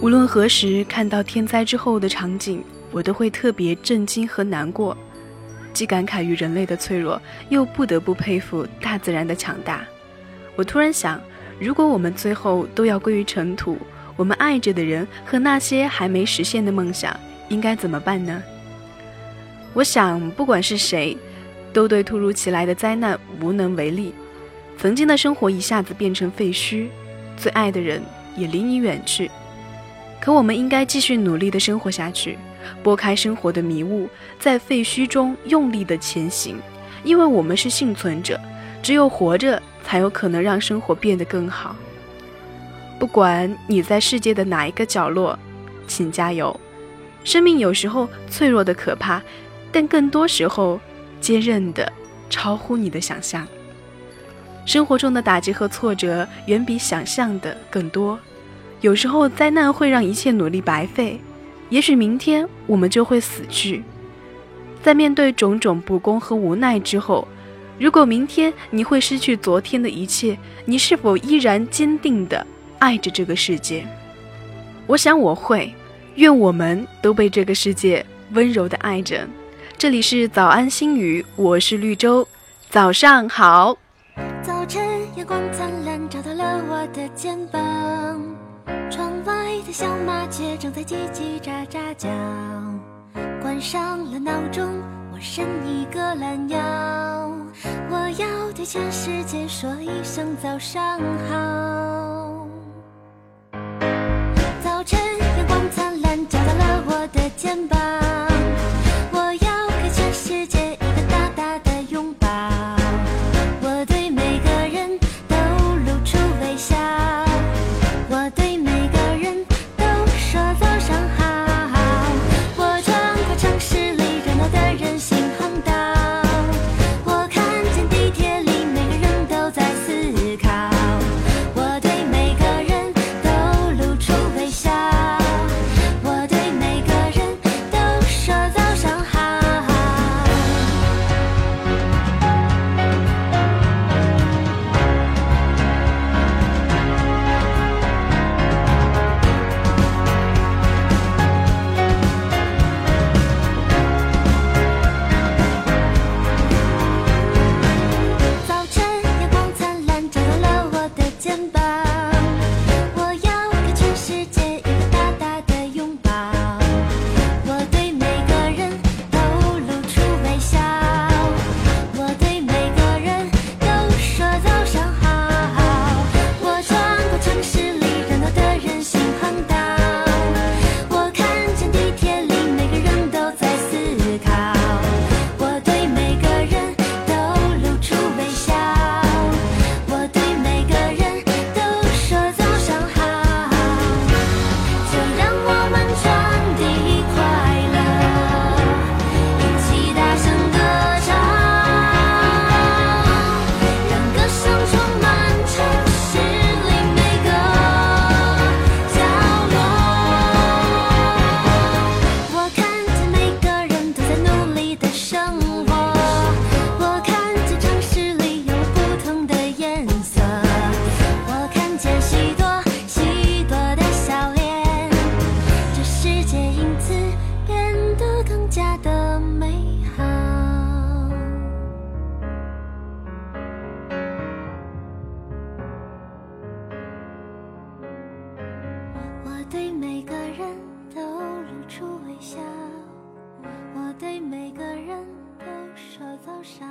无论何时看到天灾之后的场景，我都会特别震惊和难过，既感慨于人类的脆弱，又不得不佩服大自然的强大。我突然想，如果我们最后都要归于尘土，我们爱着的人和那些还没实现的梦想，应该怎么办呢？我想，不管是谁，都对突如其来的灾难无能为力。曾经的生活一下子变成废墟，最爱的人也离你远去。可我们应该继续努力的生活下去，拨开生活的迷雾，在废墟中用力的前行，因为我们是幸存者，只有活着才有可能让生活变得更好。不管你在世界的哪一个角落，请加油。生命有时候脆弱的可怕，但更多时候坚韧的超乎你的想象。生活中的打击和挫折远比想象的更多，有时候灾难会让一切努力白费，也许明天我们就会死去。在面对种种不公和无奈之后，如果明天你会失去昨天的一切，你是否依然坚定地爱着这个世界？我想我会，愿我们都被这个世界温柔地爱着。这里是早安心语，我是绿洲，早上好。早晨，阳光灿烂，照到了我的肩膀。窗外的小麻雀正在叽叽喳喳叫。关上了闹钟，我伸一个懒腰。我要对全世界说一声早上好。下的美好，我对每个人都露出微笑，我对每个人都说早上，